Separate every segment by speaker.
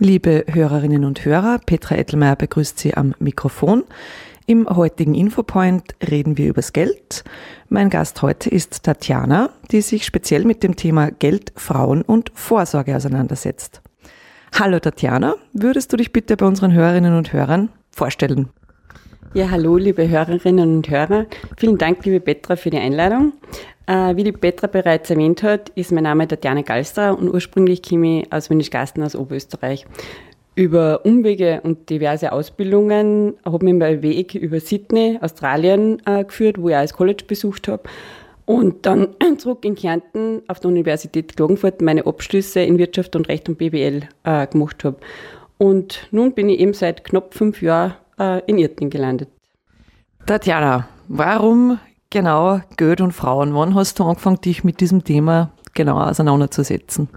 Speaker 1: Liebe Hörerinnen und Hörer, Petra Ettelmeier begrüßt Sie am Mikrofon. Im heutigen Infopoint reden wir übers Geld. Mein Gast heute ist Tatjana, die sich speziell mit dem Thema Geld, Frauen und Vorsorge auseinandersetzt. Hallo Tatjana, würdest du dich bitte bei unseren Hörerinnen und Hörern vorstellen?
Speaker 2: Ja, hallo, liebe Hörerinnen und Hörer. Vielen Dank, liebe Petra, für die Einladung. Äh, wie die Petra bereits erwähnt hat, ist mein Name Tatjana Galstra und ursprünglich komme ich aus Windischgasten aus Oberösterreich. Über Umwege und diverse Ausbildungen habe ich meinen Weg über Sydney, Australien äh, geführt, wo ich auch das College besucht habe. Und dann zurück in Kärnten auf der Universität Klagenfurt meine Abschlüsse in Wirtschaft und Recht und BWL äh, gemacht habe. Und nun bin ich eben seit knapp fünf Jahren äh, in Irten gelandet.
Speaker 1: Tatjana, warum genau Geld und Frauen? Wann hast du angefangen, dich mit diesem Thema genau auseinanderzusetzen?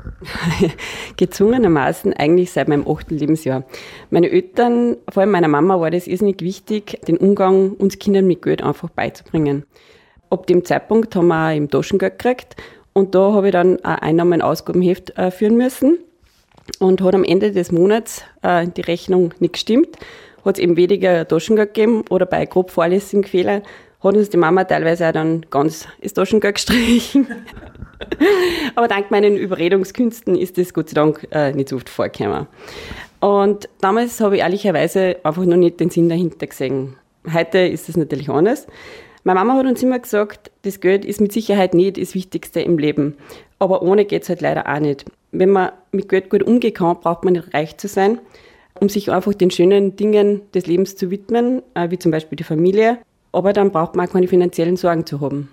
Speaker 2: Gezwungenermaßen eigentlich seit meinem achten Lebensjahr. Meine Eltern, vor allem meiner Mama, war das irrsinnig wichtig, den Umgang uns Kindern mit Geld einfach beizubringen. Ab dem Zeitpunkt haben wir auch im Taschengeld gekriegt und da habe ich dann ein Einnahmen- und Ausgabenheft äh, führen müssen und hat am Ende des Monats äh, die Rechnung nicht gestimmt hat es eben weniger Taschengeld gegeben oder bei grob fahrlässigen Fehlern hat uns die Mama teilweise auch dann ganz das Taschengeld gestrichen. Aber dank meinen Überredungskünsten ist das Gott sei Dank äh, nicht so oft vorgekommen. Und damals habe ich ehrlicherweise einfach noch nicht den Sinn dahinter gesehen. Heute ist es natürlich anders. Meine Mama hat uns immer gesagt, das Geld ist mit Sicherheit nicht das Wichtigste im Leben. Aber ohne geht es halt leider auch nicht. Wenn man mit Geld gut umgehen kann, braucht man nicht reich zu sein um sich einfach den schönen Dingen des Lebens zu widmen, äh, wie zum Beispiel die Familie. Aber dann braucht man auch keine finanziellen Sorgen zu haben.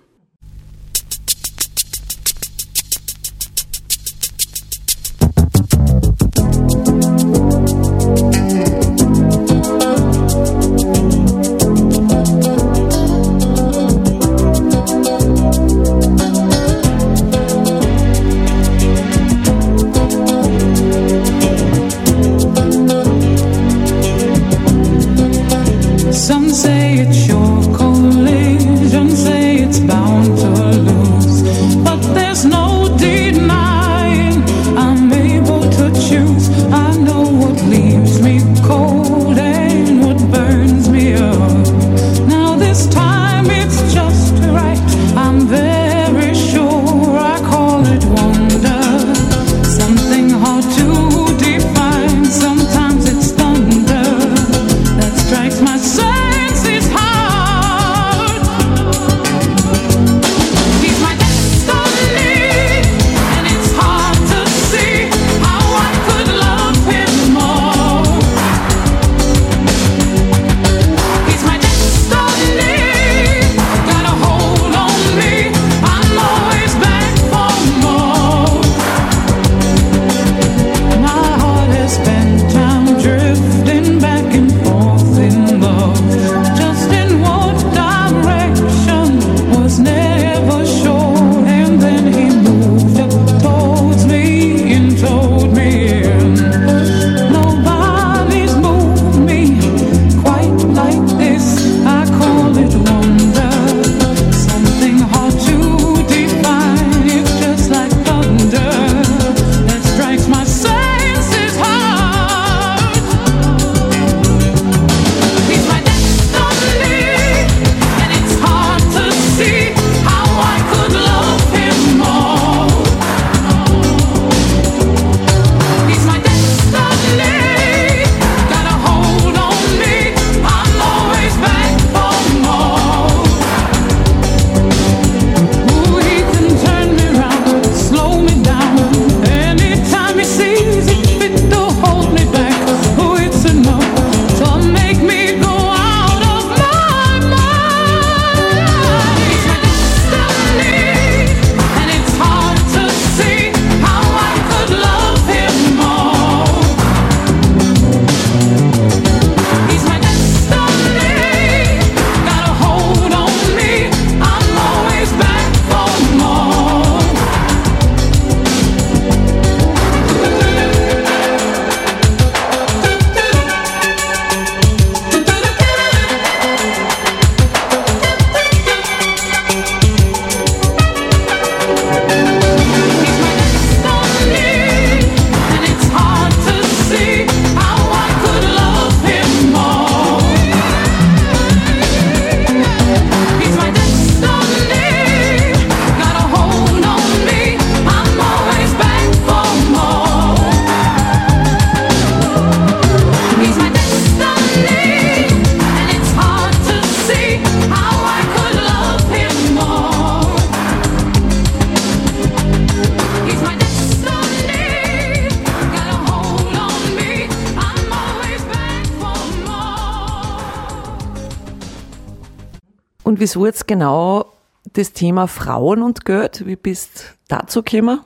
Speaker 1: Wieso jetzt genau das Thema Frauen und Geld? Wie bist dazu gekommen?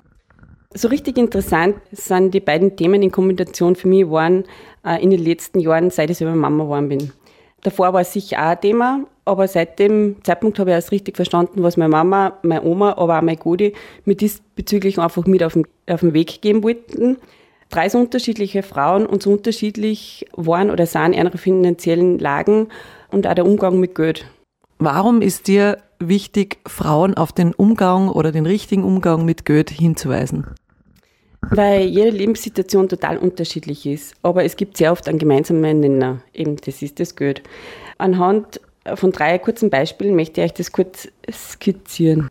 Speaker 2: So richtig interessant sind die beiden Themen in Kombination für mich waren äh, in den letzten Jahren, seit ich selber Mama geworden bin. Davor war es sicher auch ein Thema, aber seit dem Zeitpunkt habe ich erst richtig verstanden, was meine Mama, meine Oma, aber auch meine Gudi mir diesbezüglich einfach mit auf den, auf den Weg geben wollten. Drei so unterschiedliche Frauen und so unterschiedlich waren oder sahen ihre finanziellen Lagen und auch der Umgang mit Geld.
Speaker 1: Warum ist dir wichtig, Frauen auf den Umgang oder den richtigen Umgang mit Geld hinzuweisen?
Speaker 2: Weil jede Lebenssituation total unterschiedlich ist. Aber es gibt sehr oft einen gemeinsamen Nenner. Eben, das ist das Geld. Anhand von drei kurzen Beispielen möchte ich euch das kurz skizzieren.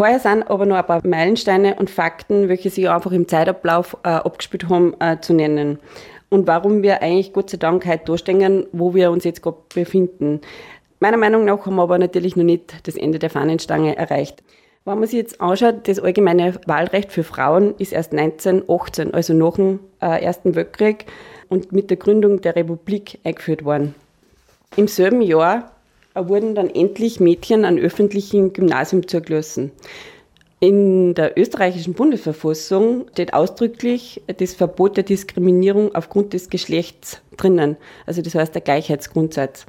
Speaker 2: Vorher sind aber noch ein paar Meilensteine und Fakten, welche sich einfach im Zeitablauf äh, abgespielt haben, äh, zu nennen. Und warum wir eigentlich Gott sei Dank heute durchstehen, wo wir uns jetzt gerade befinden. Meiner Meinung nach haben wir aber natürlich noch nicht das Ende der Fahnenstange erreicht. Wenn man sich jetzt anschaut, das allgemeine Wahlrecht für Frauen ist erst 1918, also nach dem äh, Ersten Weltkrieg und mit der Gründung der Republik eingeführt worden. Im selben Jahr wurden dann endlich Mädchen an öffentlichen Gymnasium zugelassen. In der österreichischen Bundesverfassung steht ausdrücklich das Verbot der Diskriminierung aufgrund des Geschlechts drinnen, also das heißt der Gleichheitsgrundsatz.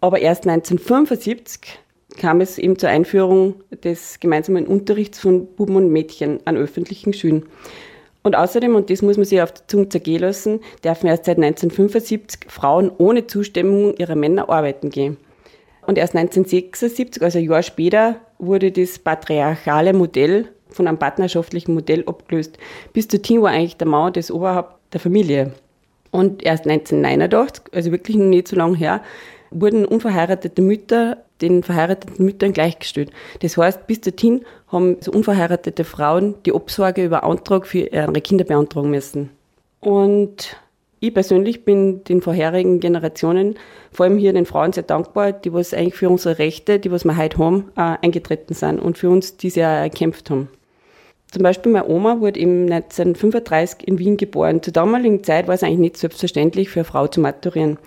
Speaker 2: Aber erst 1975 kam es eben zur Einführung des gemeinsamen Unterrichts von Buben und Mädchen an öffentlichen Schulen. Und außerdem, und das muss man sich auf der Zunge zergehen lassen, dürfen erst seit 1975 Frauen ohne Zustimmung ihrer Männer arbeiten gehen. Und erst 1976, also ein Jahr später, wurde das patriarchale Modell von einem partnerschaftlichen Modell abgelöst. Bis dorthin war eigentlich der Mann das Oberhaupt der Familie. Und erst 1989, also wirklich nicht so lange her, wurden unverheiratete Mütter den verheirateten Müttern gleichgestellt. Das heißt, bis dorthin haben so unverheiratete Frauen die Obsorge über Antrag für ihre Kinder beantragen müssen. Und ich persönlich bin den vorherigen Generationen, vor allem hier den Frauen, sehr dankbar, die was eigentlich für unsere Rechte, die was wir heute haben, äh, eingetreten sind und für uns diese erkämpft haben. Zum Beispiel meine Oma wurde im 1935 in Wien geboren. Zur damaligen Zeit war es eigentlich nicht selbstverständlich für eine Frau zu maturieren.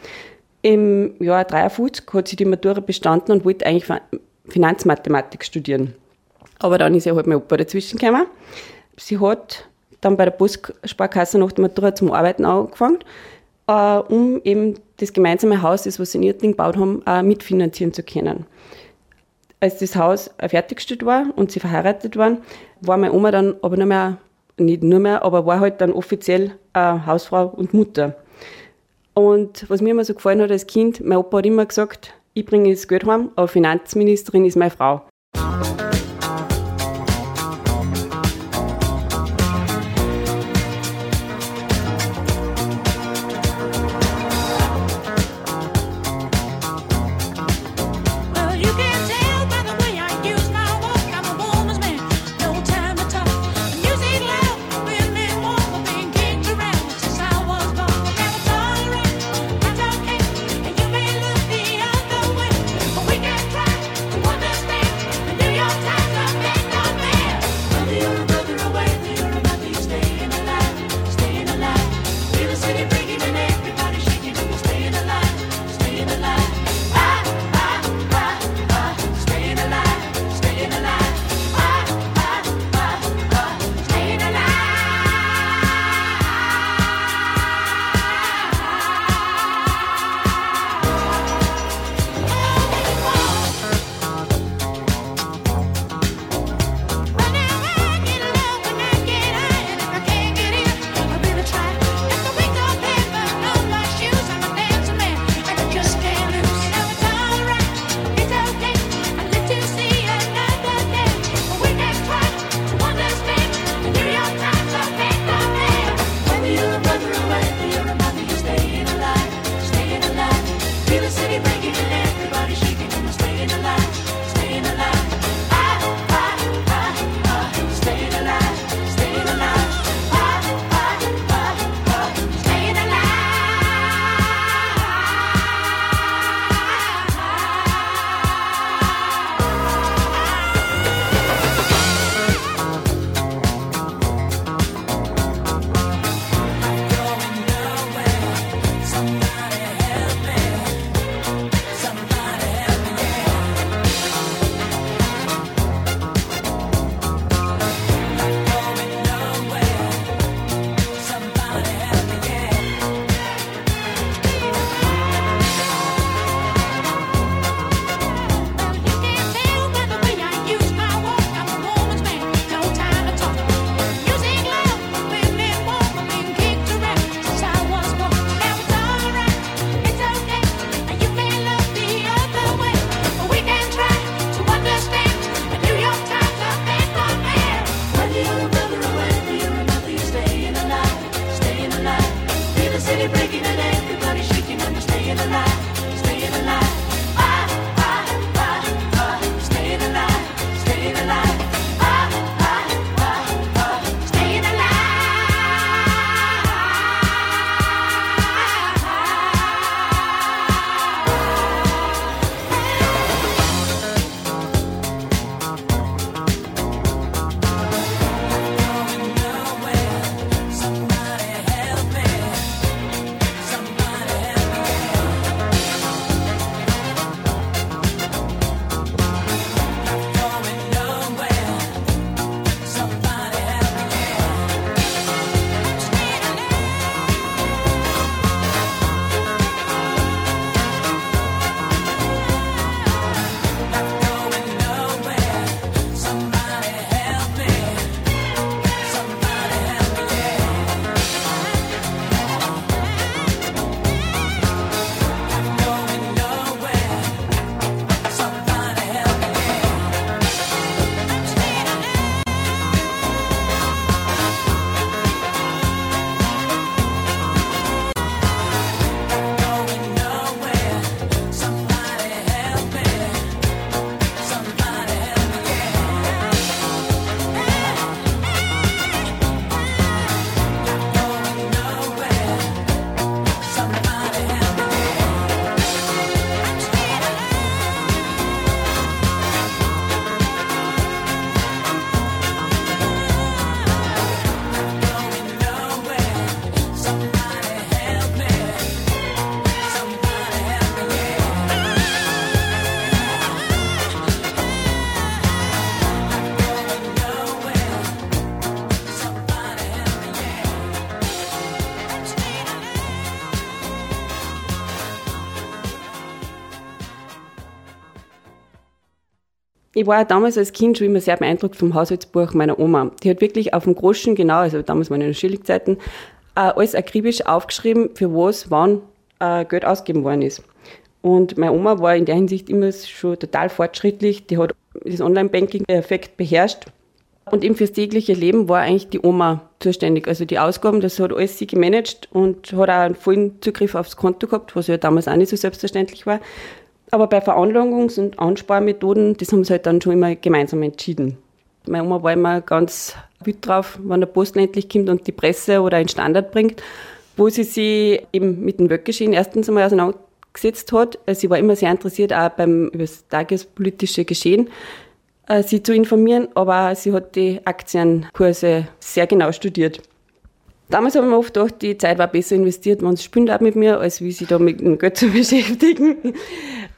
Speaker 2: Im Jahr 53 hat sie die Matura bestanden und wollte eigentlich Finanzmathematik studieren. Aber dann ist ja halt mein Opa dazwischen gekommen. Sie hat dann bei der Postsparkasse nach der Matura zum Arbeiten angefangen, äh, um eben das gemeinsame Haus, das sie in Irting gebaut haben, auch mitfinanzieren zu können. Als das Haus fertiggestellt war und sie verheiratet waren, war meine Oma dann aber nicht mehr, nicht nur mehr, aber war halt dann offiziell äh, Hausfrau und Mutter. Und was mir immer so gefallen hat als Kind, mein Opa hat immer gesagt, ich bringe das Geld heim, aber Finanzministerin ist meine Frau. Ich war damals als Kind schon immer sehr beeindruckt vom Haushaltsbuch meiner Oma. Die hat wirklich auf dem Groschen genau, also damals ja noch Schulzeiten, äh, alles akribisch aufgeschrieben, für was wann äh, Geld ausgegeben worden ist. Und meine Oma war in der Hinsicht immer schon total fortschrittlich. Die hat das Online-Banking perfekt beherrscht. Und eben fürs tägliche Leben war eigentlich die Oma zuständig. Also die Ausgaben, das hat alles sie gemanagt und hat auch einen vollen Zugriff aufs Konto gehabt, was ja damals auch nicht so selbstverständlich war. Aber bei Veranlagungs- und Ansparmethoden, das haben sie halt dann schon immer gemeinsam entschieden. Meine Oma war immer ganz wütend drauf, wenn der Post endlich kommt und die Presse oder einen Standard bringt, wo sie sich eben mit dem Weltgeschehen erstens einmal auseinandergesetzt hat. Sie war immer sehr interessiert auch beim über das tagespolitische Geschehen äh, sie zu informieren, aber sie hat die Aktienkurse sehr genau studiert. Damals haben wir oft gedacht, die Zeit war besser investiert, wenn sie spielen mit mir, als wie sie da mit dem Geld zu beschäftigen.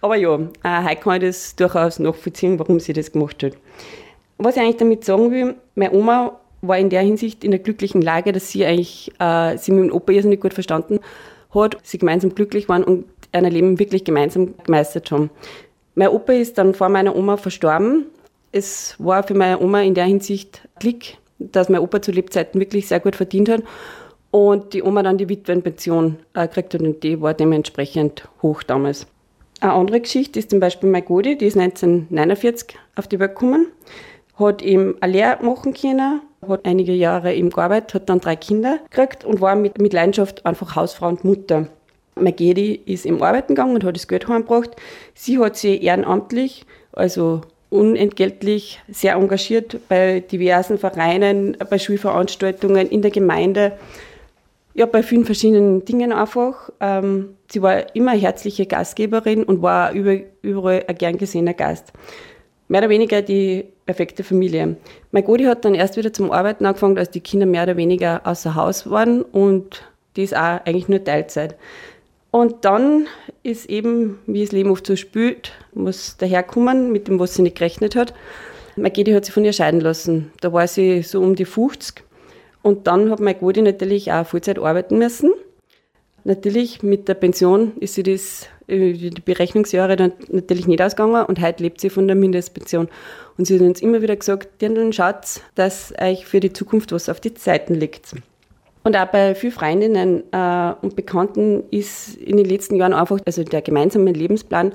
Speaker 2: Aber ja, äh, heute kann ich das durchaus nachvollziehen, warum sie das gemacht hat. Was ich eigentlich damit sagen will, meine Oma war in der Hinsicht in der glücklichen Lage, dass sie eigentlich äh, sie mit dem Opa irrsinnig gut verstanden hat, sie gemeinsam glücklich waren und ein Leben wirklich gemeinsam gemeistert haben. Mein Opa ist dann vor meiner Oma verstorben es war für meine Oma in der Hinsicht Glück, dass mein Opa zu Lebzeiten wirklich sehr gut verdient hat und die Oma dann die Witwenpension äh, gekriegt hat und die war dementsprechend hoch damals. Eine andere Geschichte ist zum Beispiel meine Godi, die ist 1949 auf die Welt gekommen, hat eben eine Lehre machen können, hat einige Jahre eben gearbeitet, hat dann drei Kinder gekriegt und war mit, mit Leidenschaft einfach Hausfrau und Mutter. Magedi ist im Arbeiten gegangen und hat das Geld heimgebracht. Sie hat sich ehrenamtlich, also unentgeltlich sehr engagiert bei diversen Vereinen, bei Schulveranstaltungen, in der Gemeinde, ja, bei vielen verschiedenen Dingen einfach. Ähm, sie war immer herzliche Gastgeberin und war über, überall ein gern gesehener Gast. Mehr oder weniger die perfekte Familie. Mein Godi hat dann erst wieder zum Arbeiten angefangen, als die Kinder mehr oder weniger außer Haus waren und die ist auch eigentlich nur Teilzeit. Und dann ist eben, wie das Leben oft so spült, muss daherkommen mit dem, was sie nicht gerechnet hat. Magedi hat sich von ihr scheiden lassen. Da war sie so um die 50. Und dann hat Magedi natürlich auch Vollzeit arbeiten müssen. Natürlich mit der Pension ist sie das, äh, die Berechnungsjahre dann natürlich nicht ausgegangen und heute lebt sie von der Mindestpension. Und sie hat uns immer wieder gesagt, Dirndl, Schatz, dass euch für die Zukunft was auf die Zeiten liegt. Und auch bei vielen Freundinnen äh, und Bekannten ist in den letzten Jahren einfach, also der gemeinsame Lebensplan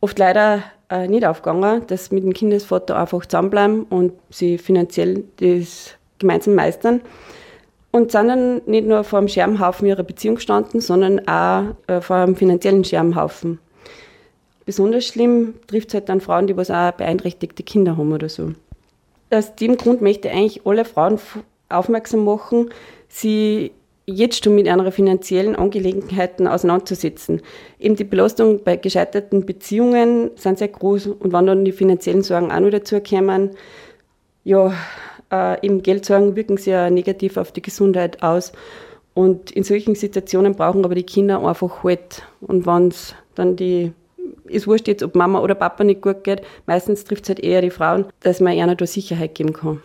Speaker 2: oft leider äh, nicht aufgegangen, dass mit dem Kindesvater einfach zusammenbleiben und sie finanziell das gemeinsam meistern. Und sind dann nicht nur vor dem Scherbenhaufen ihrer Beziehung gestanden, sondern auch äh, vor einem finanziellen Scherbenhaufen. Besonders schlimm trifft es halt dann Frauen, die was auch beeinträchtigte Kinder haben oder so. Aus dem Grund möchte ich eigentlich alle Frauen aufmerksam machen, sie jetzt schon mit einer finanziellen Angelegenheiten auseinanderzusetzen. Eben die Belastung bei gescheiterten Beziehungen sind sehr groß und wenn dann die finanziellen Sorgen auch noch dazu kommen, ja, äh, eben Geldsorgen wirken sehr negativ auf die Gesundheit aus. Und in solchen Situationen brauchen aber die Kinder einfach Halt. Und wenn es dann die, ist wurscht jetzt, ob Mama oder Papa nicht gut geht, meistens trifft es halt eher die Frauen, dass man ihnen da Sicherheit geben kann.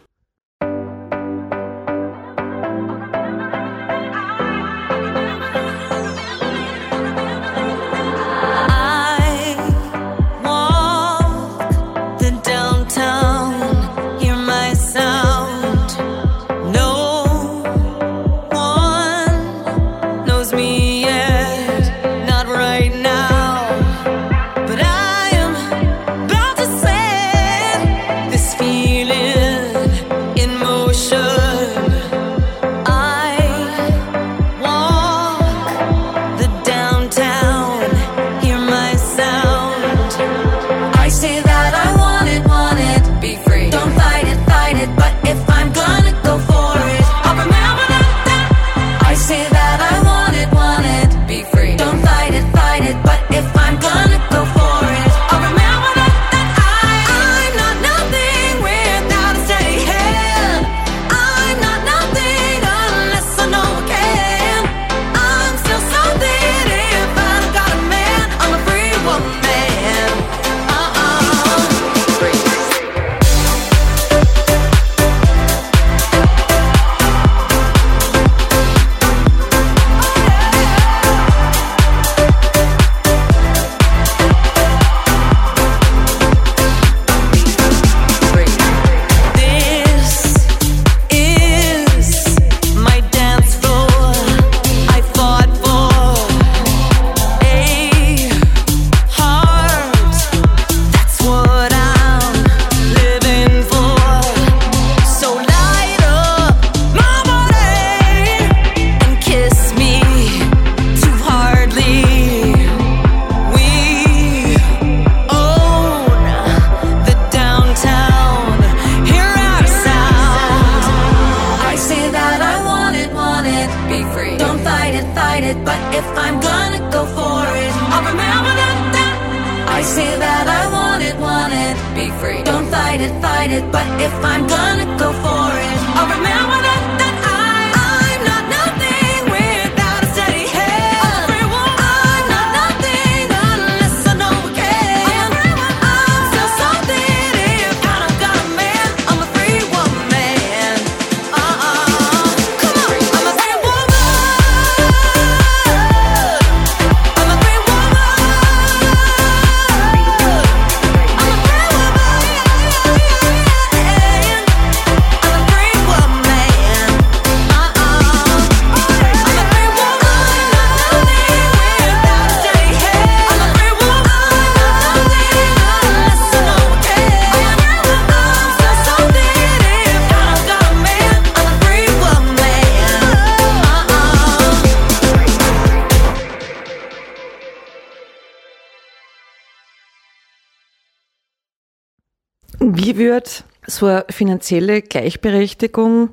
Speaker 1: Wie wird so eine finanzielle Gleichberechtigung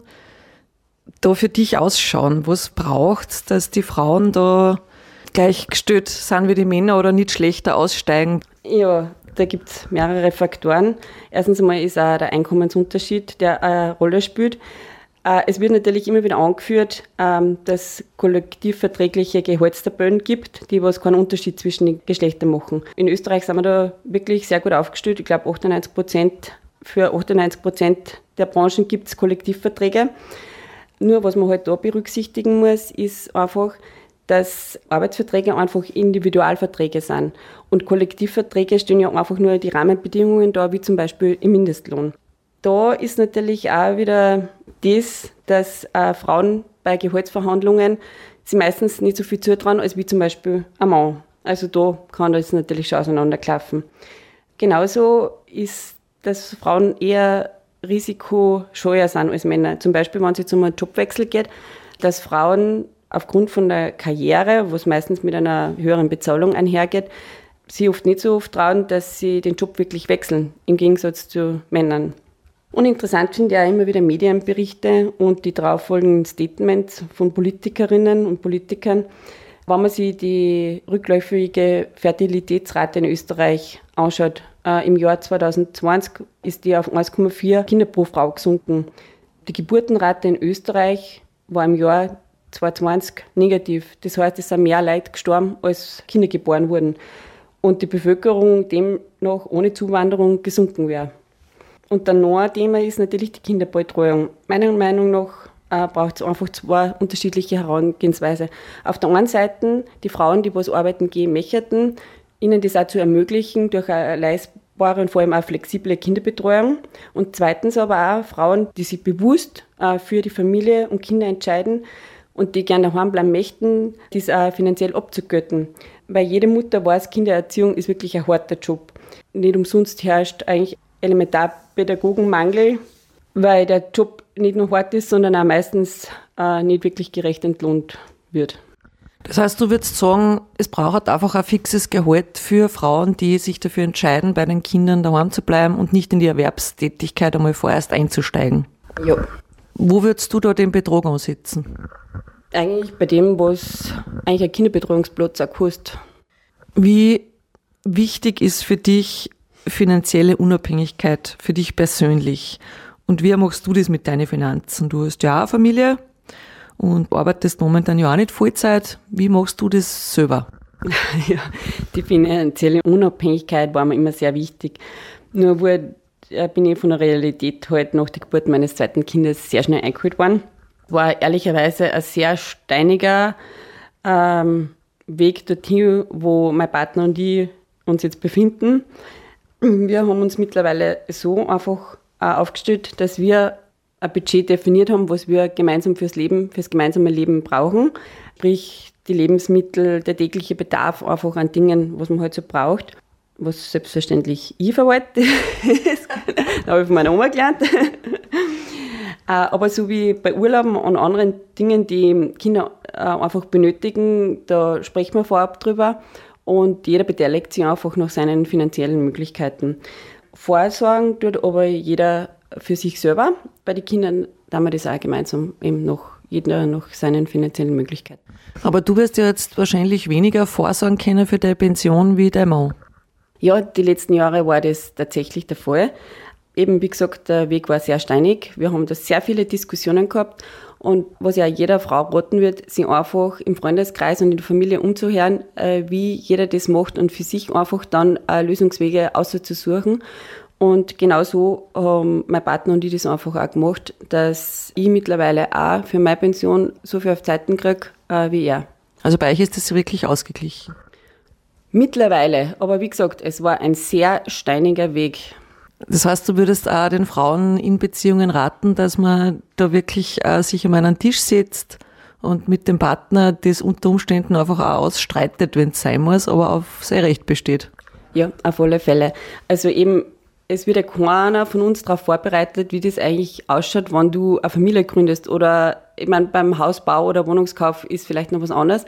Speaker 1: da für dich ausschauen? Was braucht dass die Frauen da gleichgestellt sind wie die Männer oder nicht schlechter aussteigen?
Speaker 2: Ja, da gibt es mehrere Faktoren. Erstens einmal ist auch der Einkommensunterschied, der eine Rolle spielt. Äh, Es wird natürlich immer wieder angeführt, ähm, dass es kollektivverträgliche Gehaltstabellen gibt, die was keinen Unterschied zwischen den Geschlechtern machen. In Österreich sind wir da wirklich sehr gut aufgestellt. Ich glaube, 98 Prozent, für 98 Prozent der Branchen gibt es Kollektivverträge. Nur was man halt da berücksichtigen muss, ist einfach, dass Arbeitsverträge einfach Individualverträge sind. Und Kollektivverträge stehen ja einfach nur die Rahmenbedingungen da, wie zum Beispiel im Mindestlohn. Da ist natürlich auch wieder das, dass äh, Frauen bei Gehaltsverhandlungen sie meistens nicht so viel zutrauen, als wie zum Beispiel ein Mann. Also da kann das natürlich schon auseinanderklaffen. Genauso ist, dass Frauen eher risikoscheuer sind als Männer. Zum Beispiel, wenn es jetzt um einen Jobwechsel geht, dass Frauen aufgrund von der Karriere, was meistens mit einer höheren Bezahlung einhergeht, sie oft nicht so oft trauen, dass sie den Job wirklich wechseln, im Gegensatz zu Männern. Und interessant ich auch immer wieder Medienberichte und die darauffolgenden Statements von Politikerinnen und Politikern, wenn man sich die rückläufige Fertilitätsrate in Österreich anschaut. Äh, Im Jahr 2020 ist die auf 1,4 Kinder pro Frau gesunken. Die Geburtenrate in Österreich war im Jahr 2020 negativ. Das heißt, es sind mehr Leute gestorben, als Kinder geboren wurden. Und die Bevölkerung demnach ohne Zuwanderung gesunken wäre. Und dann noch ein Thema ist natürlich die Kinderbetreuung. Meiner Meinung nach äh, braucht es einfach zwei unterschiedliche Herangehensweise. Auf der einen Seite die Frauen, die was arbeiten gehen möchten, ihnen das auch zu ermöglichen durch eine leistbare und vor allem auch flexible Kinderbetreuung. Und zweitens aber auch Frauen, die sich bewusst äh, für die Familie und Kinder entscheiden und die gerne daheim bleiben möchten, dies auch finanziell abzugötten. Weil jede Mutter weiß, Kindererziehung ist wirklich ein harter Job. Nicht umsonst herrscht eigentlich Elementarpädagogenmangel, weil der Job nicht nur hart ist, sondern auch meistens äh, nicht wirklich gerecht entlohnt wird.
Speaker 1: Das heißt, du würdest sagen, es braucht einfach ein fixes Gehalt für Frauen, die sich dafür entscheiden, bei den Kindern daheim zu bleiben und nicht in die Erwerbstätigkeit einmal vorerst einzusteigen.
Speaker 2: Ja.
Speaker 1: Wo würdest du da den Betrag ansetzen?
Speaker 2: Eigentlich bei dem, was eigentlich ein Kinderbetreuungsplatz auch kostet.
Speaker 1: Wie wichtig ist für dich finanzielle Unabhängigkeit, für dich persönlich? Und wie machst du das mit deinen Finanzen? Du hast ja eine Familie und arbeitest momentan ja auch nicht Vollzeit. Wie machst du das selber?
Speaker 2: ja, die finanzielle Unabhängigkeit war mir immer sehr wichtig. Nur wurde, äh, bin ich von der Realität halt nach der Geburt meines zweiten Kindes sehr schnell eingeholt worden. War ehrlicherweise ein sehr steiniger ähm, Weg dorthin, wo mein Partner und ich uns jetzt befinden. Wir haben uns mittlerweile so einfach aufgestellt, dass wir ein Budget definiert haben, was wir gemeinsam fürs Leben, fürs gemeinsame Leben brauchen. Sprich, die Lebensmittel, der tägliche Bedarf einfach an Dingen, was man halt so braucht. Was selbstverständlich ich verwalte. das habe ich von meiner Oma gelernt. Äh, Aber so wie bei Urlauben und anderen Dingen, die Kinder äh, einfach benötigen, da sprechen wir vorab drüber. Und jeder beteiligt sich einfach nach seinen finanziellen Möglichkeiten. Vorsorgen tut aber jeder für sich selber. Bei den Kindern da wir das auch gemeinsam eben noch jeder nach seinen finanziellen Möglichkeiten.
Speaker 1: Aber du wirst ja jetzt wahrscheinlich weniger vorsorgen können für deine Pension wie dein Mann.
Speaker 2: Ja, die letzten Jahre war das tatsächlich der Fall. Eben, wie gesagt, der Weg war sehr steinig. Wir haben da sehr viele Diskussionen gehabt. Und was ja jeder Frau raten wird, sich einfach im Freundeskreis und in der Familie umzuhören, äh, wie jeder das macht und für sich einfach dann Lösungswege auszusuchen. Und genauso haben mein Partner und ich das einfach auch gemacht, dass ich mittlerweile auch für meine Pension so viel auf Zeiten kriege äh, wie er.
Speaker 1: Also bei euch ist das wirklich ausgeglichen?
Speaker 2: Mittlerweile, aber wie gesagt, es war ein sehr steiniger Weg.
Speaker 1: Das heißt, du würdest auch den Frauen in Beziehungen raten, dass man da wirklich äh, sich um einen Tisch setzt und mit dem Partner das unter Umständen einfach auch ausstreitet, wenn es sein muss, aber auf sein Recht besteht.
Speaker 2: Ja, auf alle Fälle. Also eben es wird ja keiner von uns darauf vorbereitet, wie das eigentlich ausschaut, wenn du eine Familie gründest. Oder, ich meine, beim Hausbau oder Wohnungskauf ist vielleicht noch was anderes.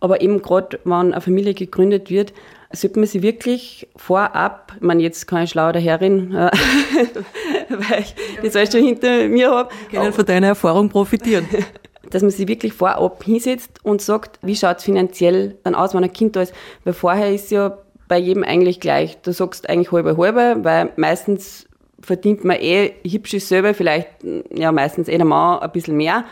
Speaker 2: Aber eben gerade, wenn eine Familie gegründet wird, sollte man sich wirklich vorab, ich meine, jetzt kann ich schlau daherin, äh, weil ich das alles schon hinter mir habe.
Speaker 1: Können von deiner Erfahrung profitieren.
Speaker 2: Dass man sich wirklich vorab hinsetzt und sagt, wie schaut es finanziell dann aus, wenn ein Kind da ist. Weil vorher ist ja bei jedem eigentlich gleich. Du sagst eigentlich halbe halbe, weil meistens verdient man eh hübsch selber, vielleicht ja meistens eh der Mann ein bisschen mehr.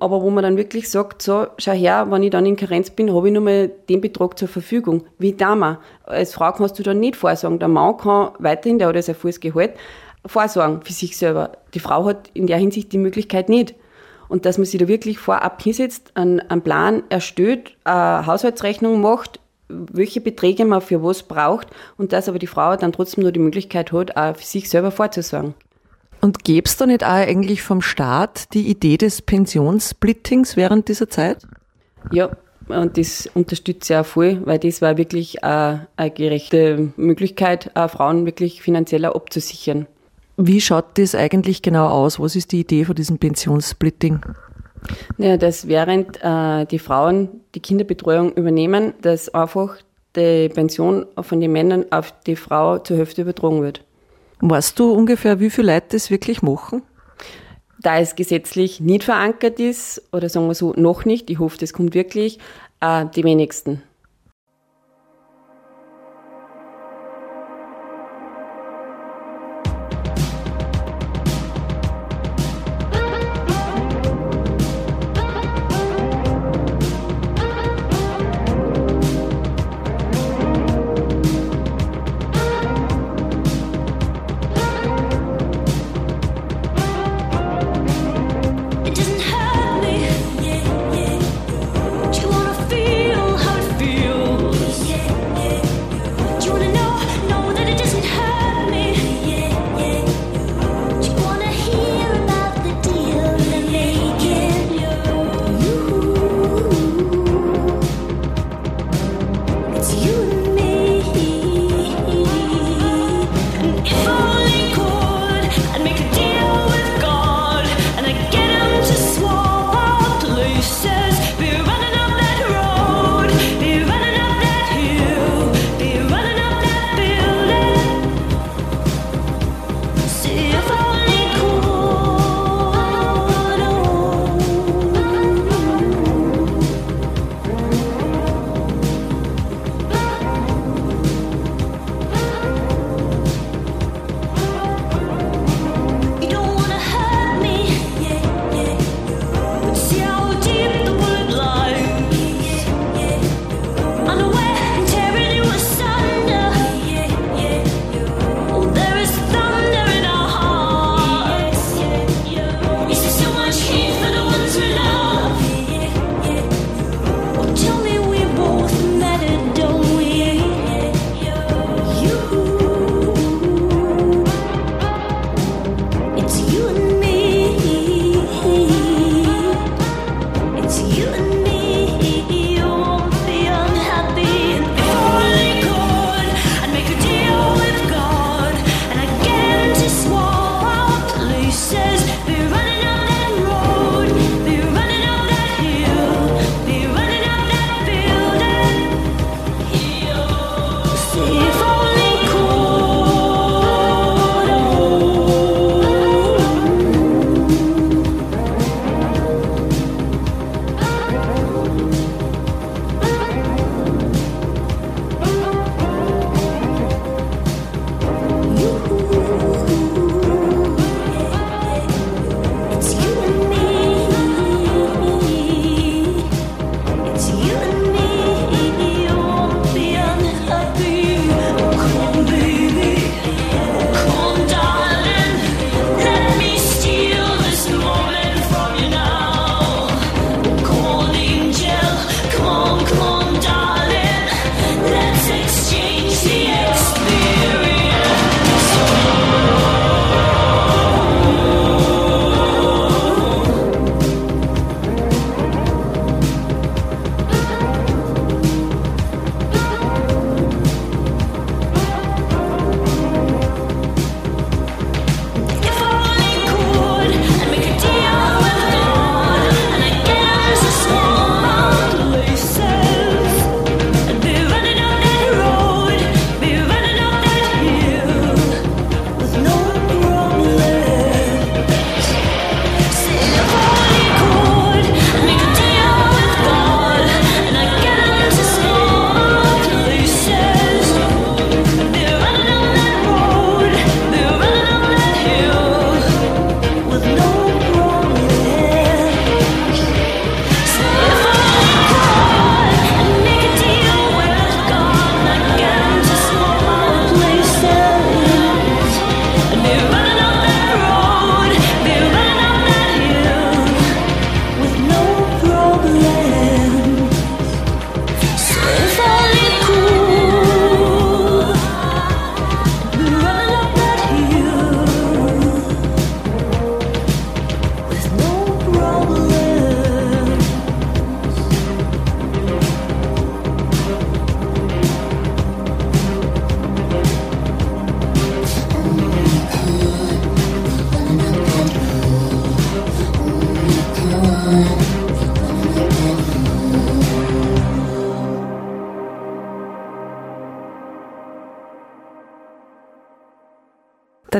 Speaker 2: Aber wo man dann wirklich sagt, so, schau her, wenn ich dann in Karenz bin, habe ich nur mal den Betrag zur Verfügung. Wie da man? Als Frau kannst du dann nicht vorsorgen. Der Mann kann weiterhin, der hat ja sein volles Gehalt, vorsorgen für sich selber. Die Frau hat in der Hinsicht die Möglichkeit nicht. Und dass man sich da wirklich vorab hinsetzt, einen, einen Plan erstellt, eine Haushaltsrechnung macht, welche Beträge man für was braucht und dass aber die Frau dann trotzdem nur die Möglichkeit hat, auch für sich selber vorzusorgen.
Speaker 1: Und gäbe es da nicht auch eigentlich vom Staat die Idee des Pensionssplittings während dieser Zeit?
Speaker 2: Ja, und das unterstütze ich auch voll, weil das war wirklich eine, eine gerechte Möglichkeit, Frauen wirklich finanzieller abzusichern.
Speaker 1: Wie schaut das eigentlich genau aus? Was ist die Idee von diesem Pensionssplitting?
Speaker 2: Ja, dass während äh, die Frauen die Kinderbetreuung übernehmen, dass einfach die Pension von den Männern auf die Frau zur Hälfte übertragen wird.
Speaker 1: Weißt du ungefähr, wie viele Leute das wirklich machen?
Speaker 2: Da es gesetzlich nicht verankert ist, oder sagen wir so, noch nicht, ich hoffe, das kommt wirklich, äh, die wenigsten.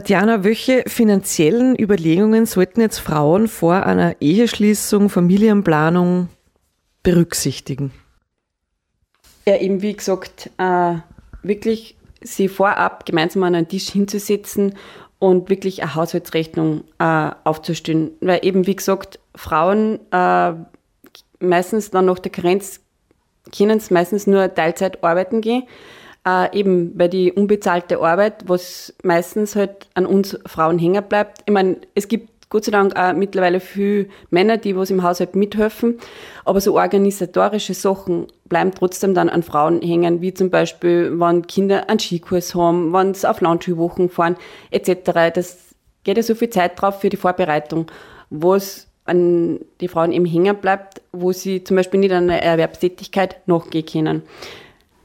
Speaker 1: Tatjana, welche finanziellen Überlegungen sollten jetzt Frauen vor einer Eheschließung, Familienplanung berücksichtigen?
Speaker 2: Ja, eben wie gesagt, äh, wirklich sie vorab gemeinsam an einen Tisch hinzusetzen und wirklich eine Haushaltsrechnung äh, aufzustellen. Weil eben, wie gesagt, Frauen äh, meistens dann nach der Karenz können es meistens nur Teilzeit arbeiten gehen äh, eben bei die unbezahlte Arbeit, was meistens halt an uns Frauen hängen bleibt. Ich meine, es gibt Gott sei Dank auch mittlerweile viele Männer, die was im Haushalt mithelfen, aber so organisatorische Sachen bleiben trotzdem dann an Frauen hängen, wie zum Beispiel, wenn Kinder einen Skikurs haben, wenn sie auf Landschulwochen fahren, etc. Das geht ja so viel Zeit drauf für die Vorbereitung, wo es an die Frauen eben hängen bleibt, wo sie zum Beispiel nicht an einer Erwerbstätigkeit nachgehen können.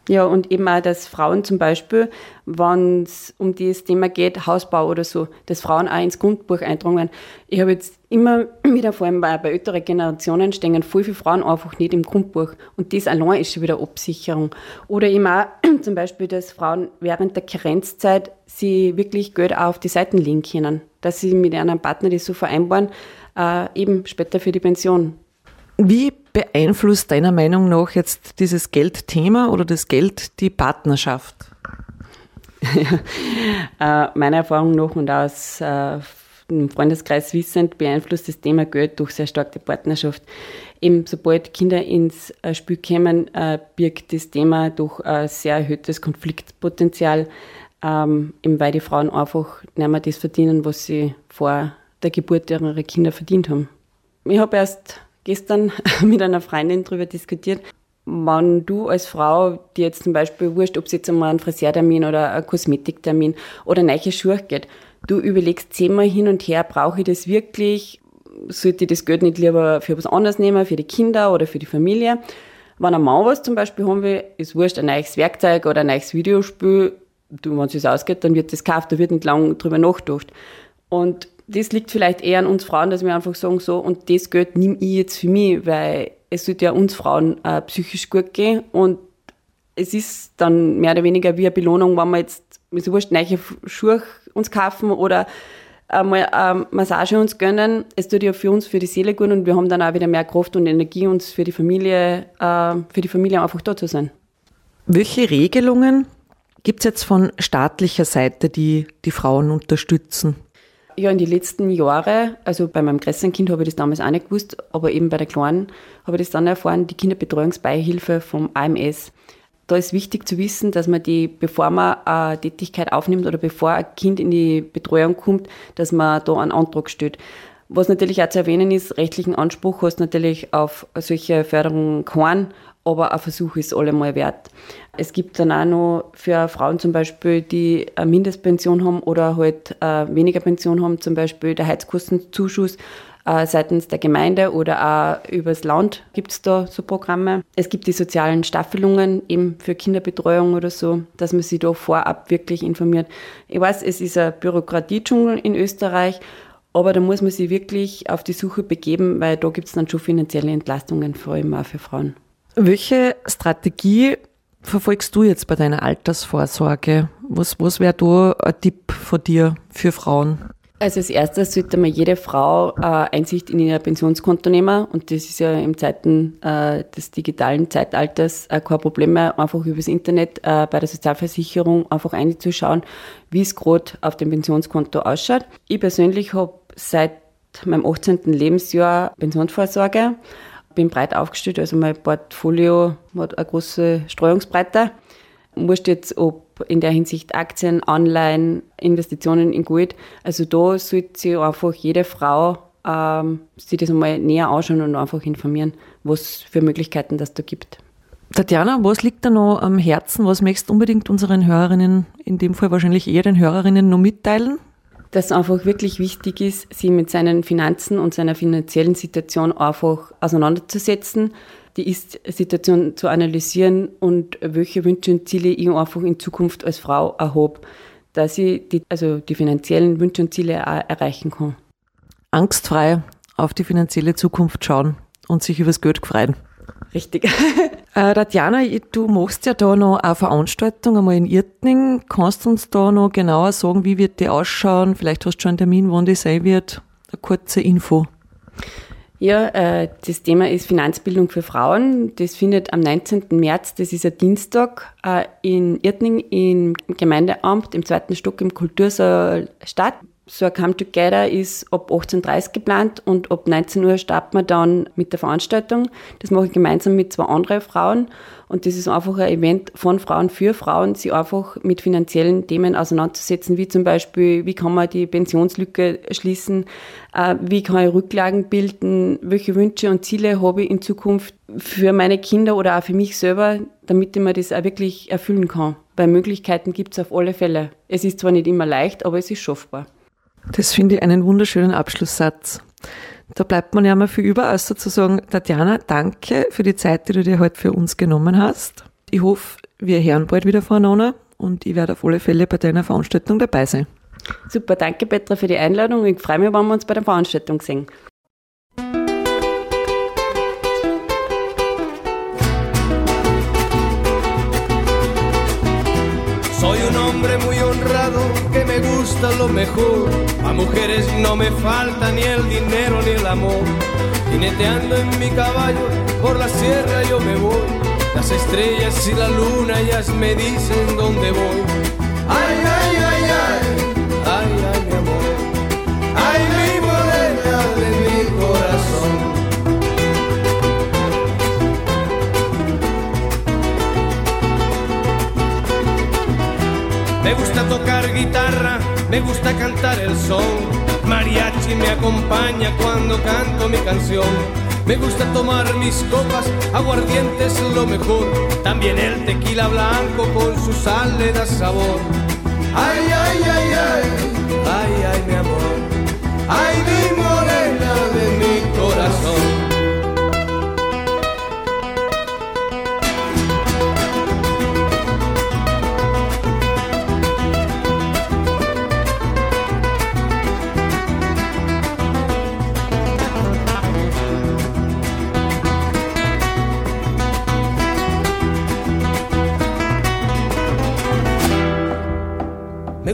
Speaker 2: Ja, und eben auch, dass Frauen zum Beispiel, wenn es um das Thema geht, Hausbau oder so, dass Frauen auch ins Grundbuch eintragen. Ich habe jetzt immer wieder, vor allem bei, älteren Generationen, stehen voll viele Frauen einfach nicht im Grundbuch. Und das allein ist schon wieder Absicherung. Oder eben auch zum Beispiel, dass Frauen während der Karenzzeit sie wirklich Geld auch auf die Seiten legen können. Dass sie mit einem Partner das so vereinbaren, äh, eben später für die Pension.
Speaker 1: Wie beeinflusst deiner Meinung nach jetzt dieses Geldthema oder das Geld die Partnerschaft?
Speaker 2: äh, meiner Erfahrung nach und aus äh, im Freundeskreis wissend beeinflusst das Thema Geld durch sehr stark die Partnerschaft. Eben sobald Kinder ins äh, Spiel kommen, birgt das Thema durch ein sehr erhöhtes Konfliktpotenzial, ähm, eben weil die Frauen einfach nicht mehr das verdienen, was sie vor der Geburt ihrer Kinder verdient haben. Ich habe erst gestern mit einer Freundin darüber diskutiert. Wenn du als Frau, die jetzt zum Beispiel wurscht, ob es jetzt einmal einen Friseurtermin oder einen Kosmetiktermin oder neue Schuhe geht, du überlegst zehnmal hin und her, brauche ich das wirklich? Sollte ich das Geld nicht lieber für was anderes nehmen, für die Kinder oder für die Familie? Wenn ein Mann was zum Beispiel haben will, ist wurscht, ein neues Werkzeug oder ein neues Videospiel, wenn es ausgeht, dann wird das gekauft, da wird nicht lange drüber nachgedacht. Und das liegt vielleicht eher an uns Frauen, dass wir einfach sagen, so, und das Geld nehme ich jetzt für mich, weil es sollte ja uns Frauen äh, psychisch gut gehen und es ist dann mehr oder weniger wie eine Belohnung, wenn wir jetzt, ist wurscht, neue Schuhe uns kaufen oder einmal eine Massage uns gönnen. Es tut ja für uns, für die Seele gut und wir haben dann auch wieder mehr Kraft und Energie, uns für die Familie, äh, für die Familie einfach da zu sein.
Speaker 1: Welche Regelungen gibt es jetzt von staatlicher Seite, die die Frauen unterstützen?
Speaker 2: Ja, in den letzten Jahren, also bei meinem größeren Kind habe ich das damals auch nicht gewusst, aber eben bei der Kleinen habe ich das dann erfahren, die Kinderbetreuungsbeihilfe vom AMS. Da ist wichtig zu wissen, dass man die, bevor man eine Tätigkeit aufnimmt oder bevor ein Kind in die Betreuung kommt, dass man da einen Antrag stellt. Was natürlich auch zu erwähnen ist, rechtlichen Anspruch hast natürlich auf solche Förderungen keinen, aber ein Versuch ist allemal wert. Es gibt dann auch noch für Frauen zum Beispiel, die eine Mindestpension haben oder halt äh, weniger Pension haben, zum Beispiel der Heizkostenzuschuss äh, seitens der Gemeinde oder auch übers Land gibt es da so Programme. Es gibt die sozialen Staffelungen eben für Kinderbetreuung oder so, dass man sich da vorab wirklich informiert. Ich weiß, es ist ein Bürokratiedschungel in Österreich, aber da muss man sich wirklich auf die Suche begeben, weil da gibt es dann schon finanzielle Entlastungen, vor allem auch für Frauen.
Speaker 1: Welche Strategie verfolgst du jetzt bei deiner Altersvorsorge? Was, was wäre da ein Tipp von dir für Frauen?
Speaker 2: Also als erstes sollte mal jede Frau äh, Einsicht in ihr Pensionskonto nehmen und das ist ja im Zeiten äh, des digitalen Zeitalters äh, kein Problem mehr, einfach übers Internet äh, bei der Sozialversicherung einfach einzuschauen, wie es gerade auf dem Pensionskonto ausschaut. Ich persönlich habe seit meinem 18. Lebensjahr Pensionsvorsorge bin breit aufgestellt, also mein Portfolio hat eine große Streuungsbreite. Musst jetzt, ob in der Hinsicht Aktien, Online, Investitionen in Gold, also da sollte sich einfach jede Frau ähm, sich das einmal näher anschauen und einfach informieren, was für Möglichkeiten das da gibt.
Speaker 1: Tatjana, was liegt da noch am Herzen? Was möchtest du unbedingt unseren Hörerinnen, in dem Fall wahrscheinlich eher den Hörerinnen, noch mitteilen?
Speaker 2: Dass einfach wirklich wichtig ist, sich mit seinen Finanzen und seiner finanziellen Situation einfach auseinanderzusetzen, die Ist-Situation zu analysieren und welche Wünsche und Ziele ich einfach in Zukunft als Frau erhobe, dass ich die, also die finanziellen Wünsche und Ziele auch erreichen kann.
Speaker 1: Angstfrei auf die finanzielle Zukunft schauen und sich übers Geld freuen.
Speaker 2: Richtig.
Speaker 1: äh, Tatjana, du machst ja da noch eine Veranstaltung einmal in Irtning. Kannst du uns da noch genauer sagen, wie wird die ausschauen? Vielleicht hast du schon einen Termin, wann die sein wird. Eine kurze Info.
Speaker 2: Ja, äh, das Thema ist Finanzbildung für Frauen. Das findet am 19. März, das ist ein Dienstag, äh, in Irtning im Gemeindeamt im zweiten Stock im Kultursaal statt so ein Come Together ist ab 18.30 Uhr geplant und ab 19 Uhr starten wir dann mit der Veranstaltung. Das mache ich gemeinsam mit zwei anderen Frauen und das ist einfach ein Event von Frauen für Frauen, sie einfach mit finanziellen Themen auseinanderzusetzen, wie zum Beispiel, wie kann man die Pensionslücke schließen, äh, wie kann ich Rücklagen bilden, welche Wünsche und Ziele habe ich in Zukunft für meine Kinder oder auch für mich selber, damit ich mir das auch wirklich erfüllen kann. Weil Möglichkeiten gibt es auf alle Fälle. Es ist zwar nicht immer leicht, aber es ist schaffbar.
Speaker 1: Das finde ich einen wunderschönen Abschlusssatz. Da bleibt man ja mal viel über, als sozusagen, Tatjana, danke für die Zeit, die du dir heute für uns genommen hast. Ich hoffe, wir hören bald wieder voneinander und ich werde auf alle Fälle bei deiner Veranstaltung dabei sein.
Speaker 2: Super, danke Petra für die Einladung. Ich freue mich, wenn wir uns bei der Veranstaltung sehen.
Speaker 3: Soy un hombre muy gusta lo mejor. A mujeres no me falta ni el dinero ni el amor. Jineteando en mi caballo por la sierra yo me voy. Las estrellas y la luna ellas me dicen dónde voy. Ay, ay, ay, ay, ay, ay, mi amor. Ay, mi morena de mi corazón. Me gusta tocar guitarra, me gusta cantar el son. Mariachi me acompaña cuando canto mi canción. Me gusta tomar mis copas, aguardiente es lo mejor. También el tequila blanco con su sal le da sabor. Ay, ay, ay, ay, ay, ay, mi amor. Ay, mi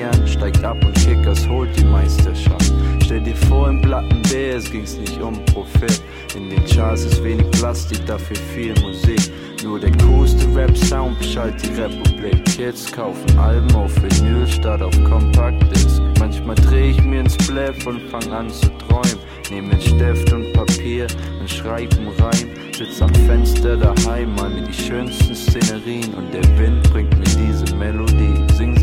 Speaker 4: trainieren, steigt ab und Kickers holt die Meisterschaft. Stell dir vor, im Platten B, ging's nicht um Profit. In den Charts ist wenig Plastik, dafür viel Musik. Nur der coolste Rap-Sound beschallt die Republik. Kids kaufen Alben auf Vinyl statt auf Compact-Disc. Manchmal dreh ich mir ins Blab und fang an zu träumen. Nehm einen Stift und Papier und schreib einen Reim. Sitz am Fenster daheim, mal mir die schönsten Szenerien. Und der Wind bringt mir diese Melodie. Sing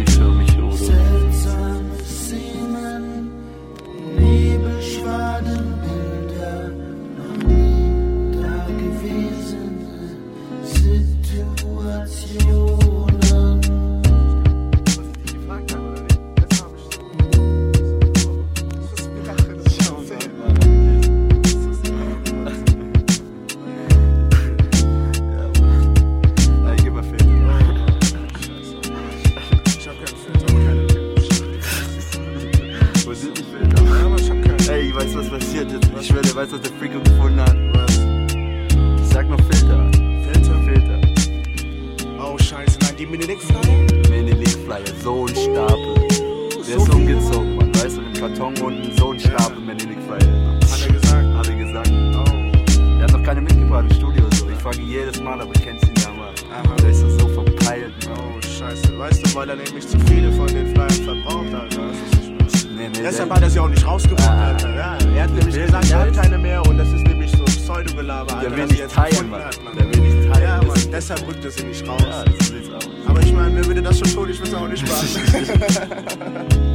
Speaker 5: Deshalb hat er sie auch nicht rausgefunden,
Speaker 4: ah.
Speaker 5: Alter. Ja, er hat nämlich gesagt, er hat keine mehr und das ist nämlich so Pseudogelaber, Alter.
Speaker 4: Der
Speaker 5: will
Speaker 4: nicht teilen, Mann. Der will nicht teilen.
Speaker 5: Ja, Mann, deshalb rückt er sie nicht raus.
Speaker 4: Ja, das
Speaker 5: aber ich meine, mir würde das schon tun, ich würde es auch nicht machen.